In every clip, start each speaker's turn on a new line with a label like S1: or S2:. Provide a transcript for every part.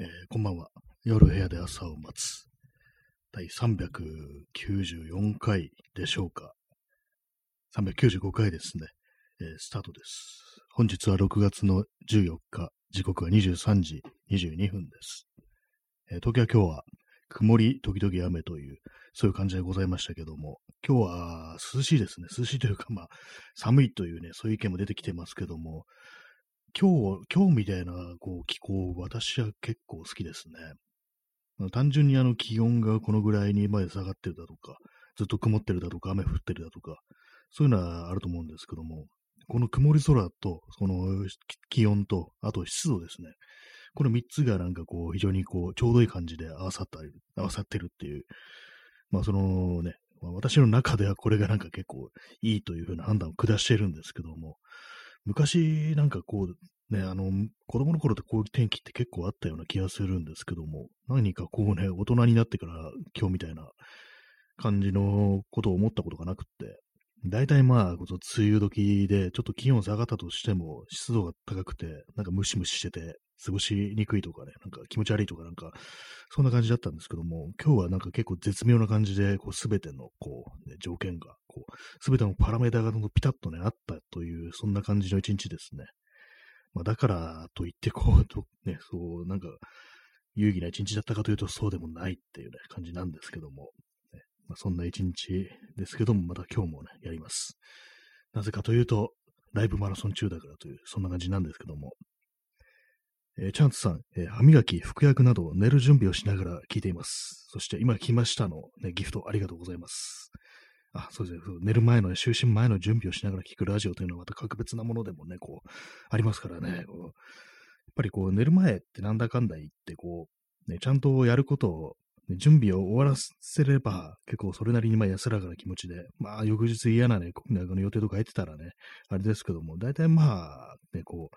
S1: えーこんばんは。夜部屋で朝を待つ。第394回でしょうか。395回ですね。えースタートです。本日は6月の14日、時刻は23時22分です。えー東京は今日は曇り時々雨という、そういう感じでございましたけども、今日は涼しいですね。涼しいというか、まあ、寒いというね、そういう意見も出てきてますけども、今日、今日みたいなこう気候、私は結構好きですね。単純にあの気温がこのぐらいにまで下がってるだとか、ずっと曇ってるだとか、雨降ってるだとか、そういうのはあると思うんですけども、この曇り空と、その気温と、あと湿度ですね。この3つがなんかこう、非常にこう、ちょうどいい感じで合わさった、合わさってるっていう、まあそのね、私の中ではこれがなんか結構いいというふうな判断を下しているんですけども、昔なんかこう、ね、あの、子供の頃ってこういう天気って結構あったような気がするんですけども、何かこうね、大人になってから今日みたいな感じのことを思ったことがなくって、大体まあ、こそ梅雨時でちょっと気温下がったとしても湿度が高くて、なんかムシムシしてて、過ごしにくいとかね、なんか気持ち悪いとかなんか、そんな感じだったんですけども、今日はなんか結構絶妙な感じで、こう、すべての、こう、ね、条件が、こう、すべてのパラメータがピタッとね、あったという、そんな感じの一日ですね。まあ、だからといって、こう、とね、そう、なんか、有意義な一日だったかというと、そうでもないっていうね、感じなんですけども、ねまあ、そんな一日ですけども、また今日もね、やります。なぜかというと、ライブマラソン中だからという、そんな感じなんですけども、えーチャンツさん、えー歯磨き、服薬など寝る準備をしながら聞いています。そして今来ましたの、ね、ギフトありがとうございます。あ、そうですね。寝る前の、ね、就寝前の準備をしながら聞くラジオというのはまた格別なものでもね、こう、ありますからね。やっぱりこう、寝る前ってなんだかんだ言って、こう、ね、ちゃんとやることを、ね準備を終わらせれば、結構それなりにまあ安らかな気持ちで、まあ翌日嫌なね、こなんかの予定とか入ってたらね、あれですけども、大体まあ、ね、こう、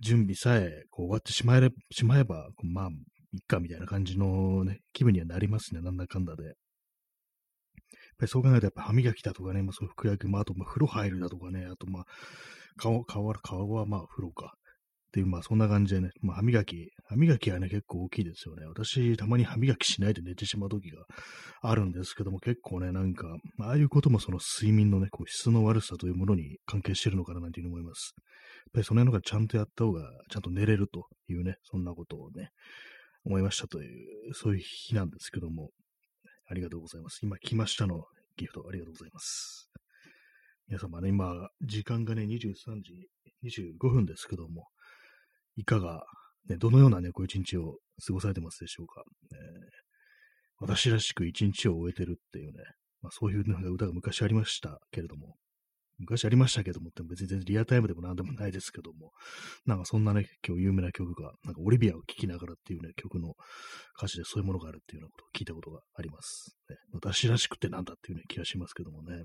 S1: 準備さえこう終わってしまえれしまえば、まあ、いっかみたいな感じのね、気分にはなりますね、なんだかんだで。やっぱりそう考えると、やっぱ歯磨きだとかね、まあ、そう服薬、まあ、あとまあ風呂入るだとかね、あとまあ、顔、顔は、顔はまあ風呂か。っていう、まあそんな感じでね、まあ歯磨き、歯磨きはね、結構大きいですよね。私、たまに歯磨きしないで寝てしまう時があるんですけども、結構ね、なんか、ああいうこともその睡眠のね、こう質の悪さというものに関係してるのかななんていうふうに思います。やっぱりその辺のがちゃんとやった方が、ちゃんと寝れるというね、そんなことをね、思いましたという、そういう日なんですけども、ありがとうございます。今来ましたのギフトありがとうございます。皆様ね、今、時間がね、23時25分ですけども、いかが、ね、どのようなね、こう一日を過ごされてますでしょうか。えー私らしく一日を終えてるっていうね、まあ、そういうなんか歌が昔ありましたけれども、昔ありましたけどもって別に全然リアタイムでもなんでもないですけども、なんかそんなね、今日有名な曲が、なんかオリビアを聴きながらっていうね、曲の歌詞でそういうものがあるっていうようなことを聞いたことがあります。ね、私らしくってなんだっていうね、気がしますけどもね。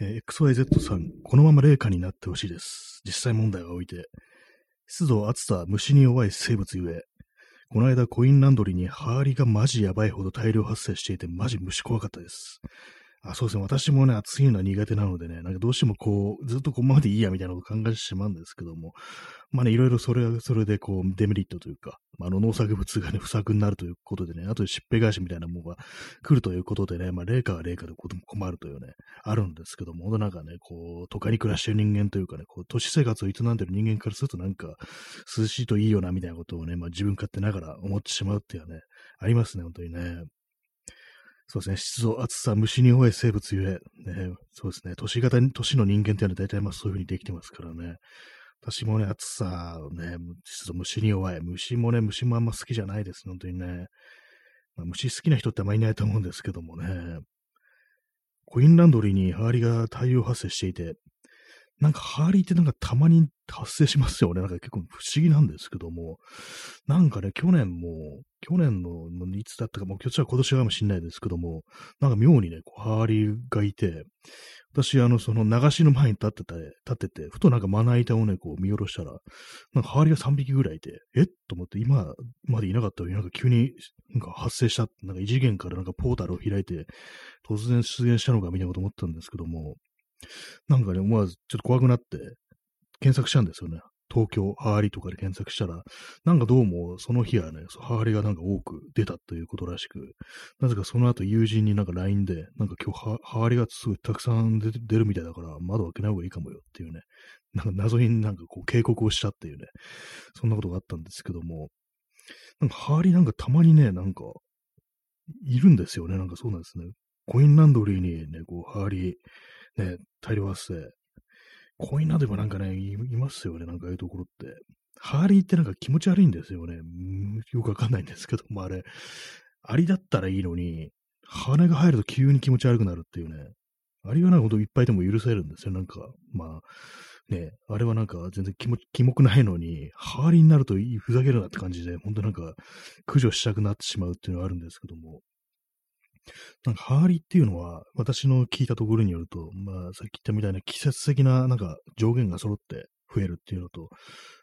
S1: えー XYZ さん、このまま霊下になってほしいです。実際問題は置いて、湿度、暑さ、虫に弱い生物ゆえ、この間コインランドリーにハーリがマジやばいほど大量発生していて、マジ虫怖かったです。あ、そうですね。私もね、暑いのは苦手なのでね、なんかどうしてもこう、ずっとこのまでいいやみたいなことを考えてしまうんですけども、まあね、いろいろそれはそれでこう、デメリットというか、まあ、あの農作物がね、不作になるということでね、あとしっぺ返しみたいなものが来るということでね、まあ、霊下は霊下で困るというね、あるんですけども、なんかね、こう、都会に暮らしてる人間というかね、こう、都市生活を営んでる人間からするとなんか、涼しいといいよな、みたいなことをね、まあ自分勝手ながら思ってしまうっていうのはね、ありますね、本当にね。そうですね、湿度、暑さ、虫に弱い生物ゆえ、ね、そうですね、都市型に、都市の人間っていうのは大体まあそういうふうにできてますからね。私もね、暑さ、ね、湿度、虫に弱い。虫もね、虫もあんま好きじゃないです、本当にね。まあ、虫好きな人ってあんまりいないと思うんですけどもね。コインランドリーにハーリが太陽発生していて、なんかハーリーってなんかたまに発生しますよね。なんか結構不思議なんですけども、なんかね、去年も、去年のいつだったか、もう今年は今年かもしれないですけども、なんか妙にね、こうハーリーがいて、私、あの、その流しの前に立ってて、立ってて、ふとなんかまな板をね、こう見下ろしたら、なんかハーリーが3匹ぐらいいて、えと思って、今までいなかったのになんか急になんか発生した、なんか異次元からなんかポータルを開いて、突然出現したのかみたいなこと思ったんですけども、なんかね、思わずちょっと怖くなって、検索したんですよね。東京ハーリとかで検索したら、なんかどうもその日はね、ハーリがなんか多く出たということらしく、なぜかその後友人になんか LINE で、なんか今日ハーリがすごいたくさん出るみたいだから窓開けない方がいいかもよっていうね、なんか謎になんかこう警告をしたっていうね、そんなことがあったんですけども、なんかハーリなんかたまにね、なんか、いるんですよね。なんかそうなんですね。コインランドリーにね、こう、ハーリー、ね、大量発生。コインランドリーもなんかね、いますよね。なんかああいうところって。ハーリーってなんか気持ち悪いんですよね。よくわかんないんですけども、あれ、アリだったらいいのに、羽が入ると急に気持ち悪くなるっていうね。アリはなんかほんといっぱいでも許せるんですよ。なんか、まあ、ね、あれはなんか全然気も気目ないのに、ハーリーになるとふざけるなって感じで、本当なんか駆除したくなってしまうっていうのがあるんですけども、なんかハーリっていうのは、私の聞いたところによると、まあさっき言ったみたいな季節的ななんか上限が揃って増えるっていうのと、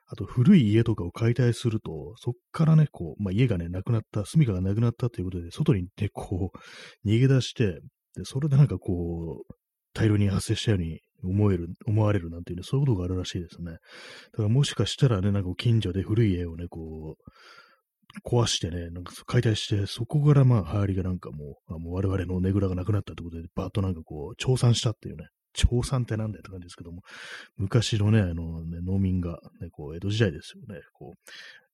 S1: あと古い家とかを解体すると、そっからね、こう、まあ家がね、なくなった、住処がなくなったということで、外にね、こう、逃げ出して、で、それでなんかこう、大量に発生したように思える、思われるなんていうね、そういうことがあるらしいですね。だからもしかしたらね、なんか近所で古い家をね、こう、壊してね、なんか解体して、そこからまあ、ハーリがなんかもう、あもう我々のねぐらがなくなったってことで、バーッとなんかこう、調査したっていうね、調査ってなんだよって感じですけども、昔のね、あのね、農民が、ね、こう、江戸時代ですよね、こ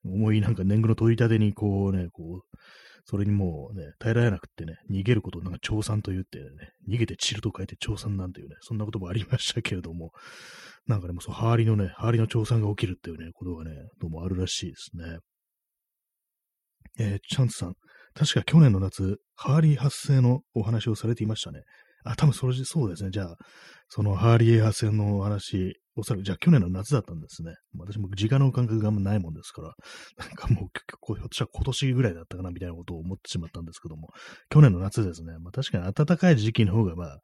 S1: う、重いなんか年貢の取り立てにこうね、こう、それにもうね、耐えられなくってね、逃げることをなんか調産と言ってね、逃げて散ると書いて調産なんていうね、そんなこともありましたけれども、なんかね、もうそう、ハーリのね、ハーリの調産が起きるっていうね、ことがね、どうもあるらしいですね。えー、チャンツさん、確か去年の夏、ハーリー発生のお話をされていましたね。あ、多分それそうですね。じゃあ、そのハーリー発生のお話、おそらく、じゃあ去年の夏だったんですね。私も時間の感覚があんまないもんですから、なんかもう、ひょっとしたら今年ぐらいだったかなみたいなことを思ってしまったんですけども、去年の夏ですね。まあ確かに暖かい時期の方が、まあ、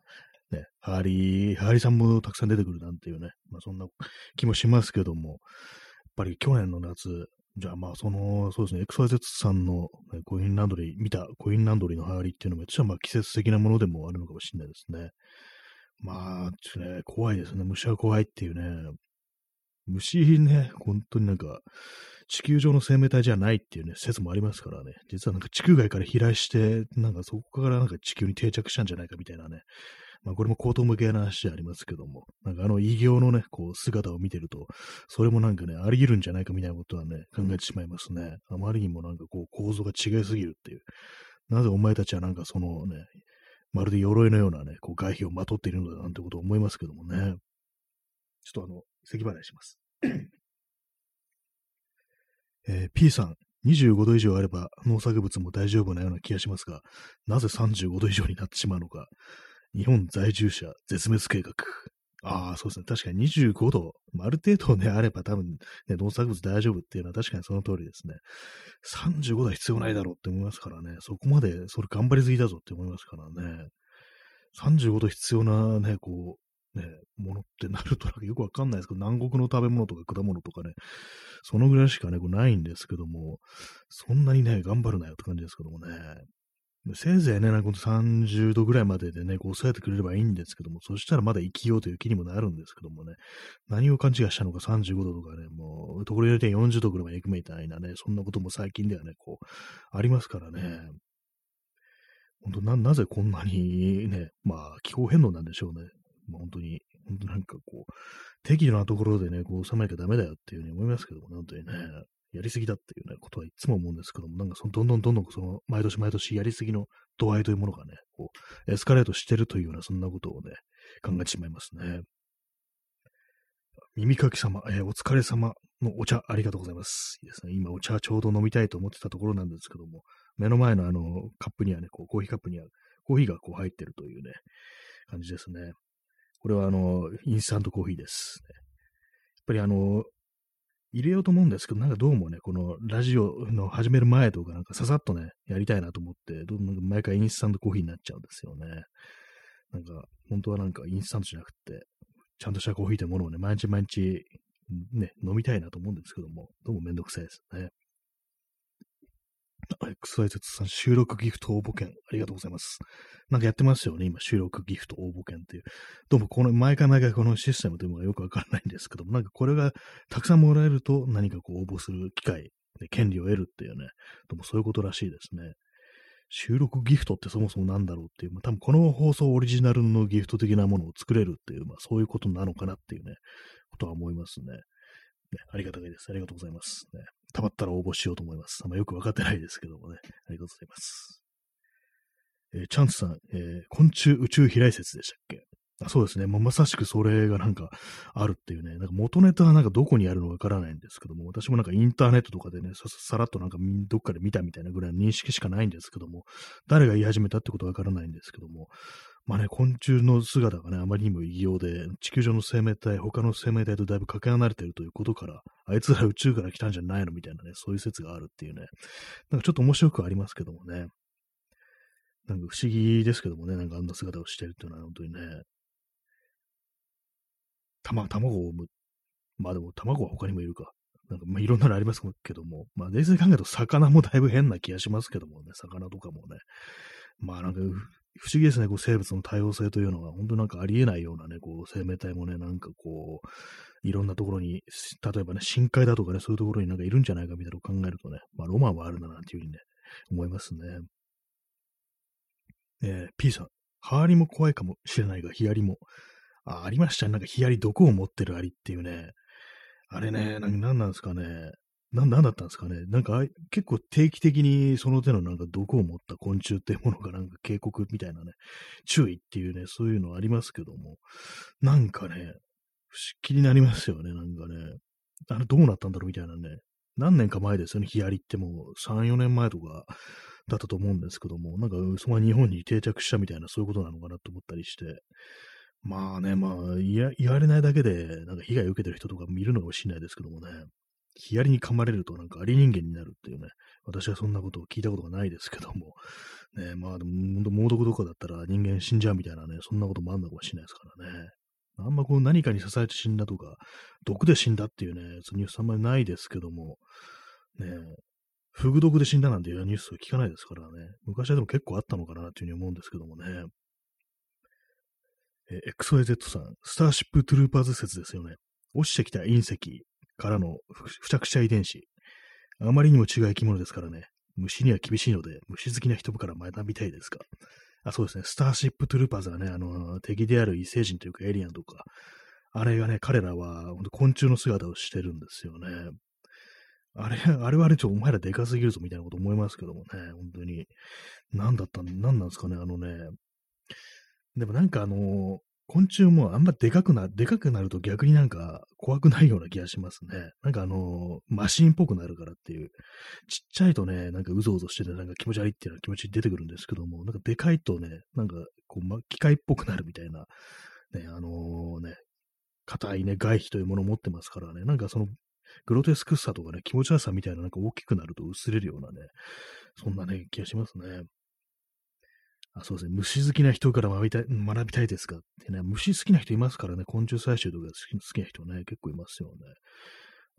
S1: ね、ハーリー、ハーリーさんもたくさん出てくるなんていうね、まあそんな気もしますけども、やっぱり去年の夏、じゃあまあその、そうですね、XYZ さんの、ね、コインランドリー、見たコインランドリーのハーリーっていうのも、私はまあ季節的なものでもあるのかもしれないですね。まあ、ちょっとね、怖いですね。虫は怖いっていうね。虫ね、本当になんか、地球上の生命体じゃないっていうね、説もありますからね。実はなんか地球外から飛来して、なんかそこからなんか地球に定着したんじゃないかみたいなね。まあこれも口頭向けな話でありますけども、なんかあの異形のね、こう姿を見てると、それもなんかね、あり得るんじゃないかみたいなことはね、考えてしまいますね。あまりにもなんかこう構造が違いすぎるっていう。なぜお前たちはなんかそのね、まるで鎧のようなね、こう外皮をまとっているのだなんてことを思いますけどもね。ちょっとあの、咳払いします。えー、P さん、25度以上あれば農作物も大丈夫なような気がしますが、なぜ35度以上になってしまうのか。日本在住者絶滅計画。ああ、そうですね。確かに25度、ある程度ね、あれば多分、ね、農作物大丈夫っていうのは確かにその通りですね。35度は必要ないだろうって思いますからね。そこまで、それ頑張りすぎだぞって思いますからね。35度必要なね、こう、ね、ものってなるとなんかよくわかんないですけど、南国の食べ物とか果物とかね、そのぐらいしかね、こうないんですけども、そんなにね、頑張るなよって感じですけどもね。せいぜいね、なんか30度ぐらいまででね、こう抑えてくれればいいんですけども、そしたらまだ生きようという気にもなるんですけどもね、何を勘違いしたのか35度とかね、もう、ところによって40度ぐらいまで行くみたいなね、そんなことも最近ではね、こう、ありますからね。本当な、なぜこんなにね、まあ、気候変動なんでしょうね。まあ、本当に、本当なんかこう、適度なところでね、こう、収めなきゃダメだよっていうふうに思いますけどもね、本当にね。やりすぎだっていうね、ことはいつも思うんですけども、なんかそのどんどんどんどんその毎年毎年やりすぎの度合いというものがね、こう、エスカレートしてるというような、そんなことをね、考えてしまいますね。耳かき様、えー、お疲れ様のお茶ありがとうございます。いいですね。今お茶ちょうど飲みたいと思ってたところなんですけども、目の前のあの、カップにはね、こう、コーヒーカップには、コーヒーがこう入ってるというね、感じですね。これはあの、インスタントコーヒーです。やっぱりあの、入れようと思うんですけど、なんかどうもね、このラジオの始める前とか、なんかささっとね、やりたいなと思って、どんどん毎回インスタントコーヒーになっちゃうんですよね。なんか、本当はなんかインスタントじゃなくて、ちゃんとしたコーヒーというものをね、毎日毎日、ね、飲みたいなと思うんですけども、どうもめんどくさいですね。XYZ さん、収録ギフト応募券、ありがとうございます。なんかやってますよね、今、収録ギフト応募券っていう。どうも、この、毎回毎回このシステムというのがよくわからないんですけども、なんかこれがたくさんもらえると何かこう応募する機会、権利を得るっていうね、どうもそういうことらしいですね。収録ギフトってそもそもなんだろうっていう、まあ、多分この放送オリジナルのギフト的なものを作れるっていう、まあそういうことなのかなっていうね、ことは思いますね。ね、ありがたいです。ありがとうございます。ね、たまったら応募しようと思います。あんまよくわかってないですけどもね。ありがとうございます。えー、チャンスさん、えー、昆虫宇宙飛来説でしたっけ？あそうですね。まあ、まさしくそれがなんかあるっていうね。なんか元ネタはなんかどこにあるのかわからないんですけども、私もなんかインターネットとかでね、ささらっとなんかどっかで見たみたいなぐらいの認識しかないんですけども、誰が言い始めたってことはわからないんですけども、まあね、昆虫の姿がね、あまりにも異様で、地球上の生命体、他の生命体とだいぶかけ離れてるということから、あいつら宇宙から来たんじゃないのみたいなね、そういう説があるっていうね、なんかちょっと面白くありますけどもね、なんか不思議ですけどもね、なんかあんな姿をしてるっていうのは本当にね、たま、卵を産む。まあでも卵は他にもいるか。なんかまあいろんなのありますけども、まあ冷静に考えると魚もだいぶ変な気がしますけどもね、魚とかもね。まあなんか不思議ですね、こう生物の多様性というのは、本当なんかありえないようなね、こう生命体もね、なんかこう、いろんなところに、例えばね、深海だとかね、そういうところになんかいるんじゃないかみたいなのを考えるとね、まあロマンはあるななんていうふうにね、思いますね。えー、P さん、ハーリも怖いかもしれないが、ヒアリも。あ、ありましたね。なんかヒアリ毒を持ってるアリっていうね。あれね、なんなんですかね。な、なんだったんですかね？なんか、結構定期的にその手のなんか毒を持った昆虫っていうものがなんか警告みたいなね、注意っていうね、そういうのありますけども、なんかね、不思議になりますよね、なんかね。あれどうなったんだろうみたいなね。何年か前ですよね、ヒアリってもう3、4年前とかだったと思うんですけども、なんかその日本に定着したみたいなそういうことなのかなと思ったりして、まあね、まあ言われないだけでなんか被害を受けてる人とか見るのかもしれないですけどもね。ヒアリに噛まれるとなんかアリ人間になるっていうね、私はそんなことを聞いたことがないですけども、ね、まあでも、猛毒とかだったら人間死んじゃうみたいなね、そんなこともあんのかもしれないですからね。あんまこう何かに支えて死んだとか、毒で死んだっていうね、そのニュースあんまりないですけども、ね、フグ毒で死んだなんていうニュースを聞かないですからね、昔はでも結構あったのかなっていうふうに思うんですけどもね。え XYZ さん、スターシップトゥルーパーズ説ですよね。落ちてきた隕石、からの付着者遺伝子。あまりにも違う生き物ですからね。虫には厳しいので、虫好きな人から学びたいですか。あ、そうですね。スターシップトゥルーパーズがね、あの、敵である異星人というかエリアンとか、あれがね、彼らは本当昆虫の姿をしてるんですよね。あれ、あれはあれちょ、お前らでかすぎるぞみたいなこと思いますけどもね、本当に。何だったん、何なんですかね、あのね。でもなんかあの、昆虫もあんまでかくな、でかくなると逆になんか怖くないような気がしますね。なんかあの、マシンっぽくなるからっていう。ちっちゃいとね、なんかうぞうぞしててなんか気持ち悪いっていうのは気持ち出てくるんですけども、なんかでかいとね、なんかこう、ま、機械っぽくなるみたいな、ね、あのー、ね、硬いね、外皮というものを持ってますからね、なんかその、グロテスクさとかね、気持ち悪さみたいななんか大きくなると薄れるようなね、そんなね、気がしますね。あそうですね。虫好きな人から学びたい学びたいですかってね、虫好きな人いますからね、昆虫採集とか好き好きな人ね、結構いますよね。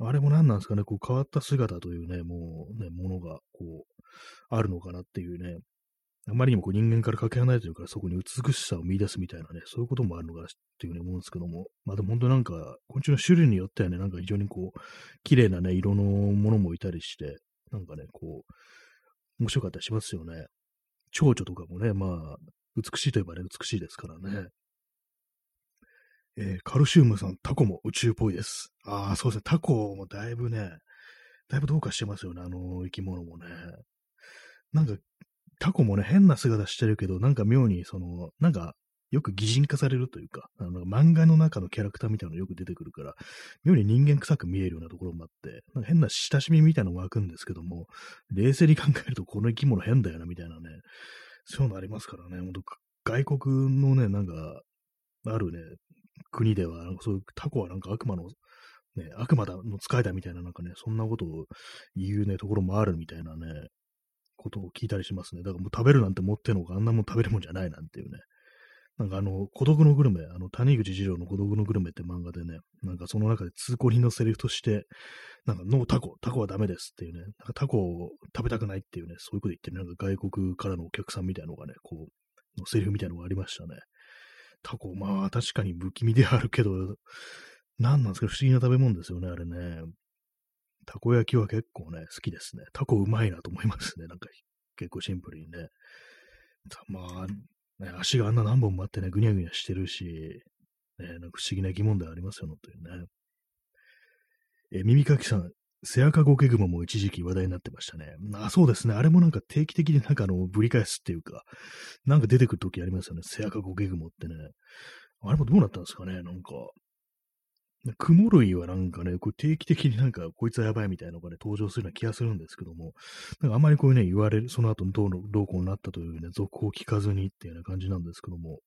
S1: あれも何なんですかね、こう変わった姿というね、もうね、ものがこう、あるのかなっていうね、あまりにもこう人間からかけ離れてるからそこに美しさを見出すみたいなね、そういうこともあるのかなっていうふうに思うんですけども、まあでも本当なんか、昆虫の種類によってはね、なんか非常にこう、綺麗なね、色のものもいたりして、なんかね、こう、面白かったりしますよね。蝶々とかもね、まあ、美しいといえばね、美しいですからね。えー、カルシウムさん、タコも宇宙っぽいです。ああ、そうですね。タコもだいぶね、だいぶどうかしてますよね、あの生き物もね。なんか、タコもね、変な姿してるけど、なんか妙に、その、なんか、よく擬人化されるというか、あの漫画の中のキャラクターみたいなのよく出てくるから、妙に人間臭く見えるようなところもあって、なんか変な親しみみたいなのが湧くんですけども、冷静に考えるとこの生き物変だよな、みたいなね、そういうのありますからね、本当外国のね、なんか、あるね、国では、そういうタコはなんか悪魔の、ね、悪魔だの使いだみたいな、なんかね、そんなことを言うね、ところもあるみたいなね、ことを聞いたりしますね。だからもう食べるなんて持ってんのか、あんなもん食べるもんじゃないなんていうね、なんかあの、孤独のグルメ、あの、谷口二郎の孤独のグルメって漫画でね、なんかその中で通行人のセリフとして、なんか、ノータコ、タコはダメですっていうね、なんかタコを食べたくないっていうね、そういうこと言ってる、なんか外国からのお客さんみたいなのがね、こう、のセリフみたいなのがありましたね。タコ、まあ確かに不気味であるけど、何なんですか不思議な食べ物ですよね、あれね。たこ焼きは結構ね、好きですね。タコうまいなと思いますね。なんか結構シンプルにね。まあ、ね、足があんな何本もあってね、ぐにゃぐにゃしてるし、ね、なんか不思議な疑問ではありますよ、というね。え、耳かきさん、セアカゴケグマも一時期話題になってましたね。あ、そうですね。あれもなんか定期的になんかあの、ぶり返すっていうか、なんか出てくる時ありますよね。セアカゴケグモってね。あれもどうなったんですかねなんか。雲類はなんかね、こう定期的になんか、こいつはやばいみたいなのがね、登場するような気がするんですけども、なんかあんまりこういうね、言われる、その後どうの、どうこうなったというね、続報を聞かずにっていうような感じなんですけども、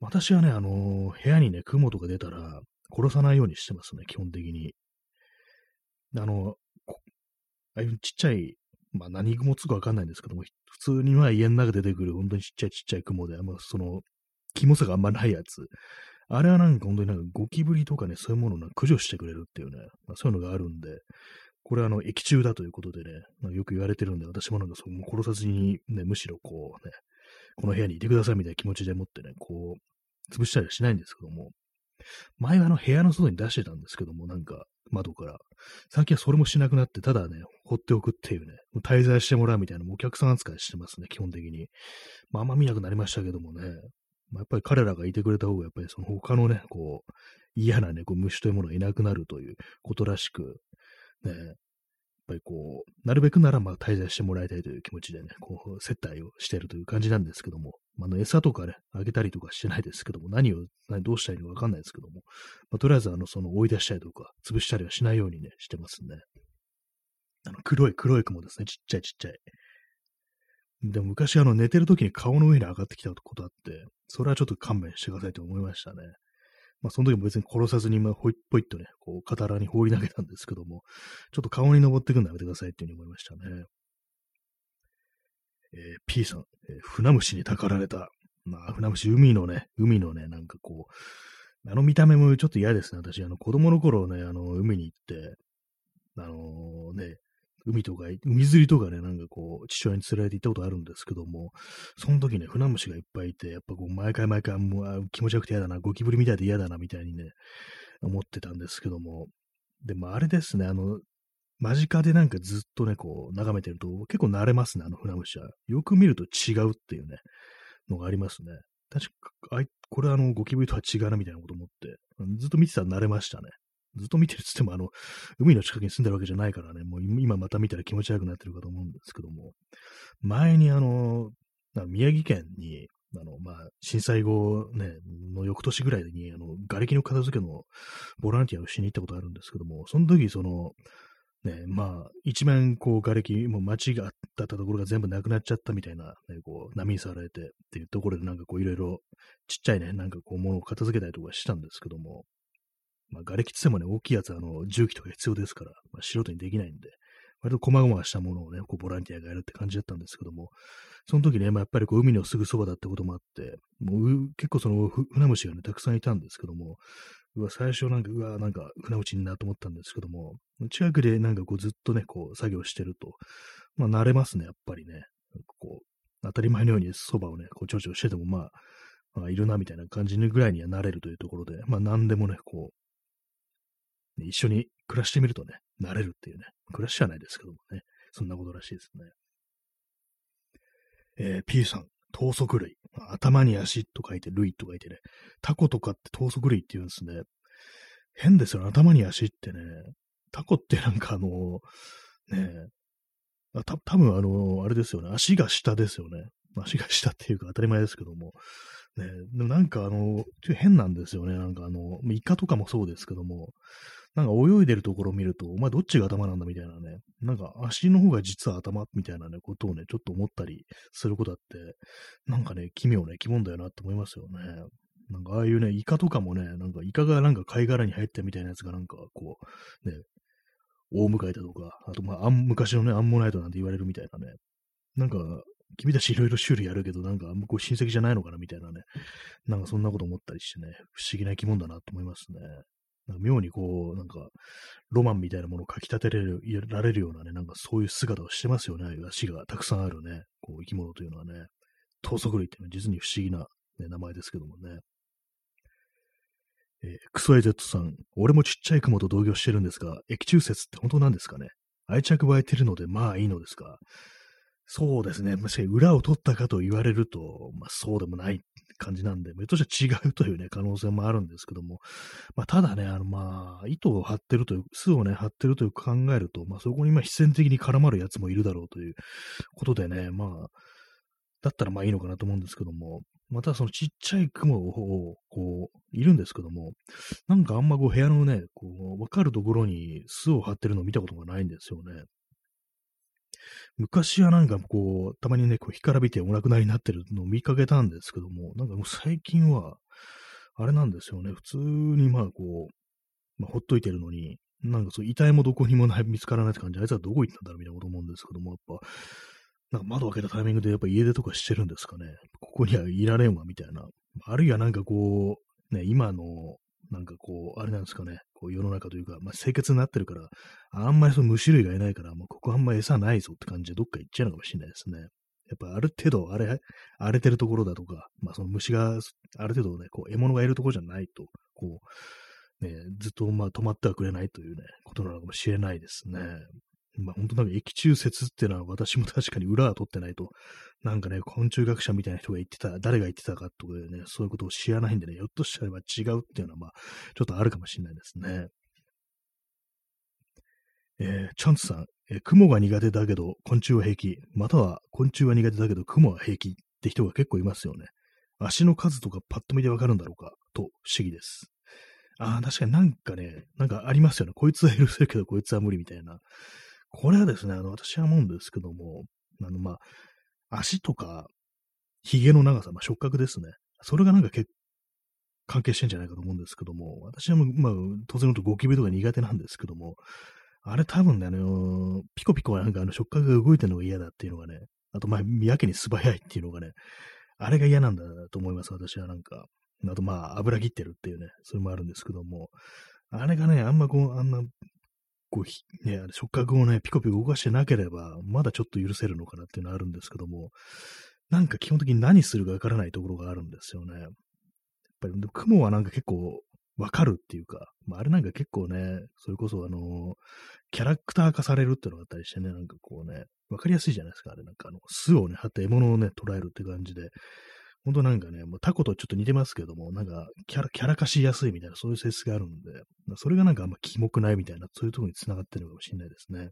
S1: 私はね、あのー、部屋にね、雲とか出たら、殺さないようにしてますね、基本的に。あの、ああいうちっちゃい、まあ何雲つくかわかんないんですけども、普通には家の中で出てくる本当にちっちゃいちっちゃい雲で、まその、キモさがあんまないやつ。あれはなんか本当になんかゴキブリとかね、そういうものを駆除してくれるっていうね、まあ、そういうのがあるんで、これはあの、液中だということでね、まあ、よく言われてるんで、私もなんかそう、殺さずにね、むしろこうね、この部屋にいてくださいみたいな気持ちでもってね、こう、潰したりはしないんですけども、前はあの部屋の外に出してたんですけども、なんか窓から。最近はそれもしなくなって、ただね、放っておくっていうね、滞在してもらうみたいなお客さん扱いしてますね、基本的に。まあ、あんま見なくなりましたけどもね。まあ、やっぱり彼らがいてくれた方が、やっぱりその他のね、こう、嫌なね、こう虫というものがいなくなるということらしく、ね、やっぱりこう、なるべくならまあ滞在してもらいたいという気持ちでね、こう、接待をしているという感じなんですけども、まあ、の餌とかね、あげたりとかしてないですけども、何を、何どうしたらいいのかわかんないですけども、まあ、とりあえずあの、その追い出したりとか、潰したりはしないようにね、してますね。あの、黒い、黒い雲ですね、ちっちゃいちっちゃい。でも昔あの寝てる時に顔の上に上がってきたことあって、それはちょっと勘弁してくださいと思いましたね。まあ、その時も別に殺さずに、まあ、ほいっぽいっとね、こう、肩らに放り投げたんですけども、ちょっと顔に登ってくるのやめてくださいっていうふうに思いましたね。えー、P さん、えー、船虫にたかられた。まあ、船虫、海のね、海のね、なんかこう、あの見た目もちょっと嫌ですね。私、あの、子供の頃ね、あの、海に行って、あのー、ね、海とか、海釣りとかね、なんかこう、父親に連れられて行ったことあるんですけども、その時ね、船虫がいっぱいいて、やっぱこう、毎回毎回、もう気持ちよくて嫌だな、ゴキブリみたいで嫌だな、みたいにね、思ってたんですけども、でもあれですね、あの、間近でなんかずっとね、こう、眺めてると、結構慣れますね、あの船虫は。よく見ると違うっていうね、のがありますね。確か、あいこれはあの、ゴキブリとは違うな、みたいなこと思って、ずっと見てたら慣れましたね。ずっと見てるっつっても、あの、海の近くに住んでるわけじゃないからね、もう今また見たら気持ち悪くなってるかと思うんですけども、前にあの、宮城県に、あの、まあ、震災後ね、の翌年ぐらいに、あの、瓦礫の片付けのボランティアをしに行ったことあるんですけども、その時、その、ね、まあ、一面、こう、瓦礫、もう街があったところが全部なくなっちゃったみたいな、ね、こう、波にさられてっていうところで、なんかこう、いろいろ、ちっちゃいね、なんかこう、ものを片付けたりとかしたんですけども、まあ、瓦礫ってもね、大きいやつ、あの、重機とか必要ですから、まあ、素人にできないんで、割と細々したものをね、こう、ボランティアがやるって感じだったんですけども、その時ね、まあ、やっぱりこう、海のすぐそばだってこともあって、もう、結構その、船虫がね、たくさんいたんですけども、うわ、最初なんか、うわ、なんか、船虫になと思ったんですけども、近くでなんかこう、ずっとね、こう、作業してると、まあ、慣れますね、やっぱりね。こう、当たり前のようにそばをね、こう、ちょちょしてても、まあ、まあ、いるな、みたいな感じぐらいにはなれるというところで、まあ、何でもね、こう、一緒に暮らしてみるとね、慣れるっていうね、暮らしじゃないですけどもね、そんなことらしいですね。えー、P さん、頭足類。頭に足と書いて類と書いてね、タコとかって頭足類って言うんですね。変ですよね、頭に足ってね。タコってなんかあの、ねえ、た、多分あの、あれですよね、足が下ですよね。足が下っていうか当たり前ですけども。ね、でもなんかあの、変なんですよね。なんかあの、イカとかもそうですけども、なんか泳いでるところを見ると、お前どっちが頭なんだみたいなね、なんか足の方が実は頭みたいなね、ことをね、ちょっと思ったりすることあって、なんかね、奇妙ね、疑問だよなって思いますよね。なんかああいうね、イカとかもね、なんかイカがなんか貝殻に入ったみたいなやつがなんかこう、ね、大向かいだとか、あとまあ、昔のね、アンモナイトなんて言われるみたいなね、なんか君たちいろいろ種類あるけど、なんかあんまこう親戚じゃないのかなみたいなね、なんかそんなこと思ったりしてね、不思議な生き物だなと思いますね。なんか妙にこう、なんか、ロマンみたいなものをかき立てられるようなね、なんかそういう姿をしてますよね。足がたくさんあるね、こう生き物というのはね。頭足類っていうのは実に不思議な、ね、名前ですけどもね。えー、クソエゼットさん、俺もちっちゃい雲と同居してるんですが、液中説って本当なんですかね？愛着湧いてるので、まあいいのですか？そうですね。まあ、裏を取ったかと言われると、まあそうでもない感じなんで、目としては違うというね、可能性もあるんですけども、まあただね、あのまあ、糸を張ってるという、巣をね、張ってるという考えると、まあそこにまあ必然的に絡まるやつもいるだろうということでね、まあ、だったらまあいいのかなと思うんですけども、またそのちっちゃい雲を、こう、いるんですけども、なんかあんまこう部屋のね、こう、わかるところに巣を張ってるのを見たことがないんですよね。昔はなんかこう、たまにね、こう、干からびてお亡くなりになってるのを見かけたんですけども、なんかもう最近は、あれなんですよね、普通にまあこう、まあ、ほっといてるのに、なんかそう、遺体もどこにもない、見つからないって感じで、あいつはどこ行ったんだろうみたいなこと思うんですけども、やっぱ、なんか窓開けたタイミングでやっぱ家出とかしてるんですかね。ここにはいられんわ、みたいな。あるいはなんかこう、ね、今の、なんかこう、あれなんですかね、こう世の中というか、まあ、清潔になってるから、あんまりその虫類がいないから、もうここあんま餌ないぞって感じでどっか行っちゃうのかもしれないですね。やっぱある程度荒れ、荒れてるところだとか、まあその虫がある程度ね、こう獲物がいるところじゃないと、こう、ね、ずっとまあ止まってはくれないというね、ことなのかもしれないですね。まあ本当なんか液中説っていうのは私も確かに裏は取ってないと、なんかね、昆虫学者みたいな人が言ってた、誰が言ってたかとかね、そういうことを知らないんでね、ひょっとしたら違うっていうのはまあ、ちょっとあるかもしれないですね。えー、チャンツさん、えー、雲が苦手だけど昆虫は平気、または昆虫は苦手だけど雲は平気って人が結構いますよね。足の数とかパッと見でわかるんだろうか、と不思議です。ああ、確かになんかね、なんかありますよね。こいつは許せるけど、こいつは無理みたいな。これはですね、あの、私は思うんですけども、あの、まあ、足とか、髭の長さ、まあ、触覚ですね。それがなんか結関係してんじゃないかと思うんですけども、私はもうまあ、当然のとゴキブリとか苦手なんですけども、あれ多分ね、あの、ピコピコなんかあの触覚が動いてるのが嫌だっていうのがね、あとまあ、やけに素早いっていうのがね、あれが嫌なんだと思います、私はなんか。あとまあ、油切ってるっていうね、それもあるんですけども、あれがね、あんまこう、あんなこう、ね、触覚をね、ピコピコ動かしてなければ、まだちょっと許せるのかなっていうのはあるんですけども、なんか基本的に何するかわからないところがあるんですよね。やっぱり、雲はなんか結構わかるっていうか、まあ、あれなんか結構ね、それこそあの、キャラクター化されるっていうのがあったりしてね、なんかこうね、わかりやすいじゃないですか、あれなんかあの、巣をね、張って獲物をね、捉えるって感じで、ほんとなんかね、もうタコとちょっと似てますけども、なんかキャラ、キャラ化しやすいみたいな、そういう性質があるんで、それがなんかあんまキモくないみたいな、そういうところに繋がってるのかもしれないですね。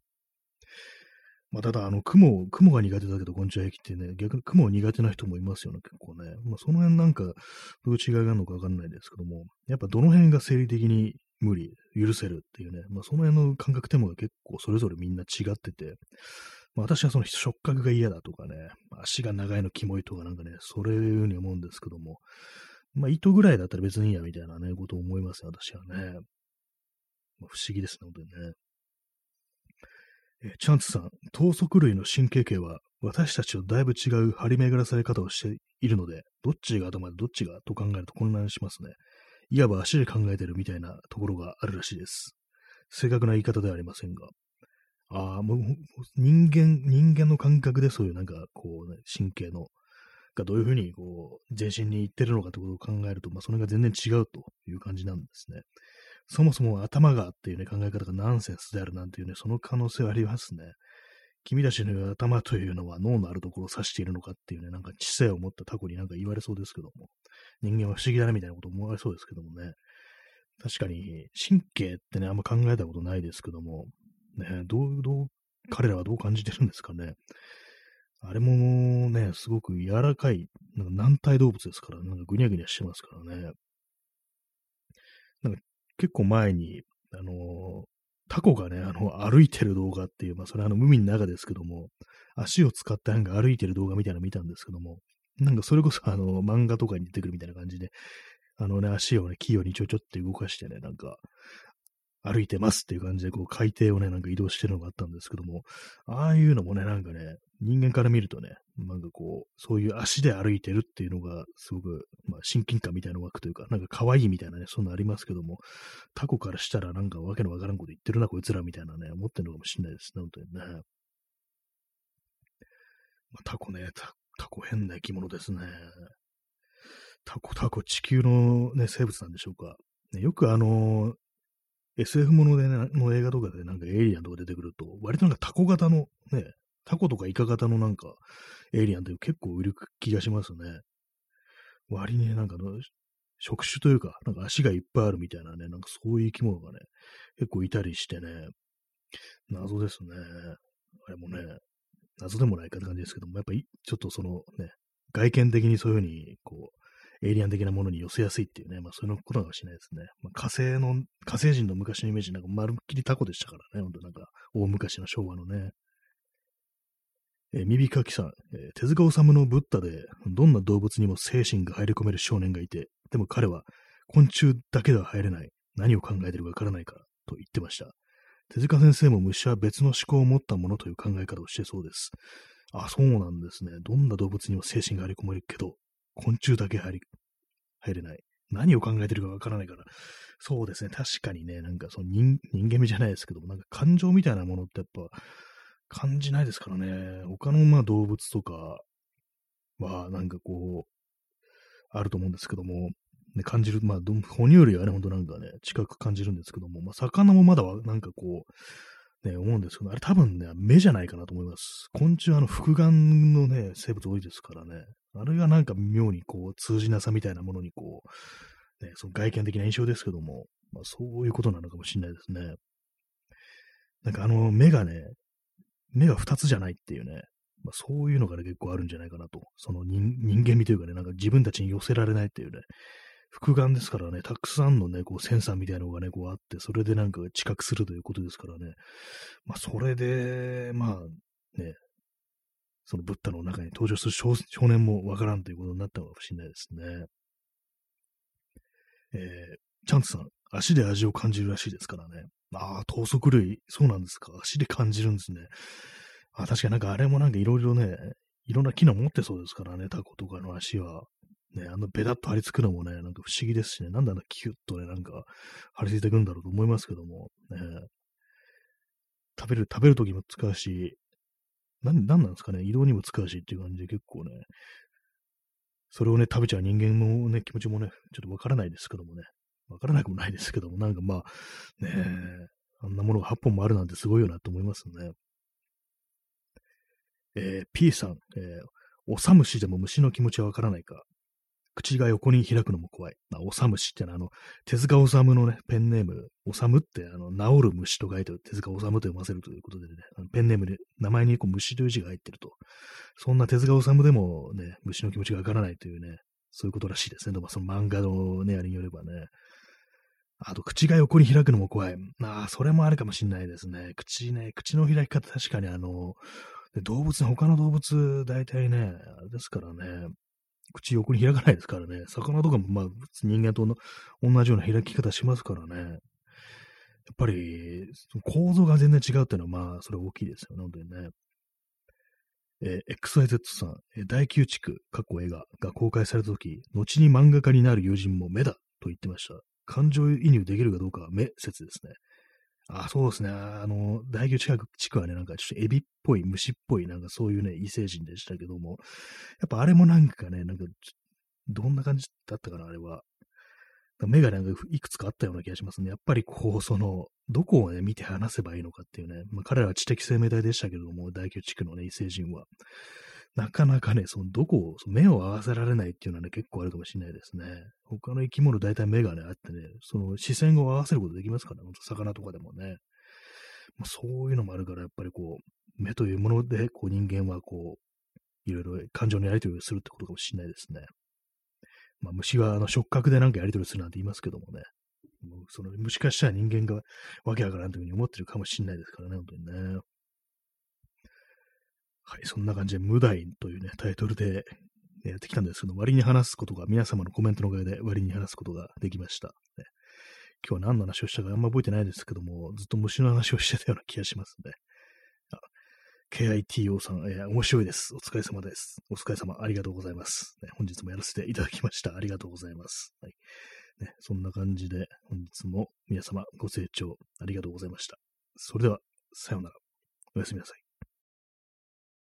S1: まあ、ただ、あの、雲、雲が苦手だけど昆虫は平気ってね、逆に雲苦手な人もいますよね、結構ね。まあ、その辺なんか、どういう違いがあるのかわかんないですけども、やっぱどの辺が生理的に無理、許せるっていうね、まあ、その辺の感覚テーマが結構それぞれみんな違ってて、まあ、私はその触覚が嫌だとかね、足が長いのキモいとかなんかね、そういうふうに思うんですけども、まあ、糸ぐらいだったら別にいいやみたいなね、ことを思いますよ、私はね。まあ、不思議ですね、本当にね。えチャンツさん、頭足類の神経系は私たちとだいぶ違う張り巡らされ方をしているので、どっちが頭でどっちがと考えると混乱しますね。いわば足で考えてるみたいなところがあるらしいです。正確な言い方ではありませんが。ああ、もう人間、人間の感覚でそういうなんかこうね、神経の、がどういうふうにこう、全身にいってるのかってことを考えると、まあそれが全然違うという感じなんですね。そもそも頭がっていうね、考え方がナンセンスであるなんていうね、その可能性はありますね。君たちの頭というのは脳のあるところを指しているのかっていうね、なんか知性を持ったタコになんか言われそうですけども、人間は不思議だねみたいなこと思われそうですけどもね。確かに、神経ってね、あんま考えたことないですけども、ね、どう、どう、彼らはどう感じてるんですかね。あれもね、すごく柔らかい、なんか軟体動物ですから、なんかぐにゃぐにゃしてますからね。なんか結構前に、あの、タコがね、あの、歩いてる動画っていう、まあ、それはあの、海の中ですけども、足を使ってなんか歩いてる動画みたいなの見たんですけども、なんかそれこそあの、漫画とかに出てくるみたいな感じで、あのね、足をね、器用にちょちょって動かしてね、なんか、歩いてますっていう感じで、こう、海底をね、なんか移動してるのがあったんですけども、ああいうのもね、なんかね、人間から見るとね、なんかこう、そういう足で歩いてるっていうのが、すごく、まあ、親近感みたいな湧くというか、なんか可愛いみたいなね、そんなありますけども、タコからしたらなんかわけのわからんこと言ってるな、こいつらみたいなね、思ってるのかもしれないですね、本当にね。まあ、タコね、タタコ変な生き物ですね。タコ、タコ、地球のね、生物なんでしょうか。ね、よくあの SF もので、ね、の映画とかでなんかエイリアンとか出てくると、割となんかタコ型のね、タコとかイカ型のなんかエイリアンって結構いる気がしますね。割になんかの触手というか、なんか足がいっぱいあるみたいなね、なんかそういう生き物がね、結構いたりしてね、謎ですね。あれもね、謎でもないかって感じですけども、やっぱりちょっとそのね、外見的にそういうふうに、こう、エイリアン的なものに寄せやすいっていうね、まあそういうことかもしれないですね。まあ、火星の、火星人の昔のイメージなんか丸っきりタコでしたからね、ほんとなんか大昔の昭和のね。えー、ミビカキさん、えー、手塚治虫のブッダでどんな動物にも精神が入り込める少年がいて、でも彼は昆虫だけでは入れない。何を考えてるかわからないからと言ってました。手塚先生も虫は別の思考を持ったものという考え方をしてそうです。あ、そうなんですね。どんな動物にも精神が入り込めるけど、昆虫だけ入り、入れない。何を考えてるかわからないから。そうですね。確かにね、なんかその人人間味じゃないですけども、なんか感情みたいなものってやっぱ感じないですからね。他のまあ動物とかはなんかこう、あると思うんですけども、ね、感じる、まあ、哺乳類はね、ほんとなんかね、近く感じるんですけども、まあ、魚もまだはなんかこう、ね、思うんですけど、あれ多分ね、目じゃないかなと思います。昆虫はあの、複眼のね、生物多いですからね。あれがなんか妙にこう、通じなさみたいなものにこう、ね、その外見的な印象ですけども、まあそういうことなのかもしれないですね。なんかあの、目がね、目が二つじゃないっていうね、まあ、そういうのが、ね、結構あるんじゃないかなと。その人間味というかね、なんか自分たちに寄せられないっていうね、複眼ですからね、たくさんのね、こうセンサーみたいなのがね、こうあって、それでなんか知覚するということですからね。まあ、それで、まあ、ね、そのブッダの中に登場する少年もわからんということになったのかもしれないですね。えー、チャンツさん、足で味を感じるらしいですからね。ああ、等速類、そうなんですか。足で感じるんですね。あ確かになんかあれもなんかいろいろね、いろんな機能持ってそうですからね、タコとかの足は。ね、あのベタッと張り付くのもね、なんか不思議ですしね、なんであんなキュッとね、なんか張り付いてくんだろうと思いますけども、ね、食べる、食べるときも使うし、なん、なんなんですかね、移動にも使うしっていう感じで結構ね、それをね、食べちゃう人間のね、気持ちもね、ちょっとわからないですけどもね、わからなくもないですけども、なんかまあ、ねあんなものが8本もあるなんてすごいよなと思いますね。えー、P さん、えー、おさむしでも虫の気持ちはわからないか。口が横に開くのも怖い。まあ、おさむしってのは、あの、手塚治虫のね、ペンネーム、おさむって、あの、治る虫と書いて手塚治虫と読ませるということでね、あのペンネームで、名前にこう虫という字が入ってると。そんな手塚治虫でもね、虫の気持ちがわからないというね、そういうことらしいですね。でもその漫画のね、あれによればね。あと、口が横に開くのも怖い。ああ、それもあるかもしんないですね。口ね、口の開き方確かにあの、動物、他の動物、大体ね、あれですからね、口横に開かないですからね。魚とかも、まあ、人間と同じような開き方しますからね。やっぱり、構造が全然違うっていうのは、まあ、それ大きいですよね、本当にね。えー、XYZ さん、えー、第9地区、過去映画が公開されたとき、後に漫画家になる友人も目だと言ってました。感情移入できるかどうかは目説ですね。あ、そうですね。あの、大牛近く地区はね、なんかちょっとエビっぽい、虫っぽい、なんかそういうね、異星人でしたけども、やっぱあれもなんかね、なんか、どんな感じだったかな、あれは。目がなんかいくつかあったような気がしますね。やっぱりこう、その、どこをね、見て話せばいいのかっていうね、まあ、彼らは知的生命体でしたけども、大宮地区のね、異星人は。なかなかね、そのどこを、目を合わせられないっていうのはね、結構あるかもしれないですね。他の生き物大体目がね、あってね、その視線を合わせることできますからね、魚とかでもね。まあ、そういうのもあるから、やっぱりこう、目というもので、こう人間はこう、いろいろ感情のやり取りをするってことかもしれないですね。まあ、虫はあの触覚でなんかやり取りするなんて言いますけどもね。もうその虫化したら人間がわけわからんというふうに思ってるかもしれないですからね、本当にね。はい、そんな感じで、無題というね、タイトルでねやってきたんですけど、割に話すことが、皆様のコメントのおかげで割に話すことができました。ね、今日は何の話をしたかあんま覚えてないですけども、ずっと虫の話をしてたような気がしますね。KITO さん、えー、面白いです。お疲れ様です。お疲れ様、ありがとうございます。ね、本日もやらせていただきました。ありがとうございます。はいね、そんな感じで、本日も皆様ご清聴ありがとうございました。それでは、さようなら。おやすみなさい。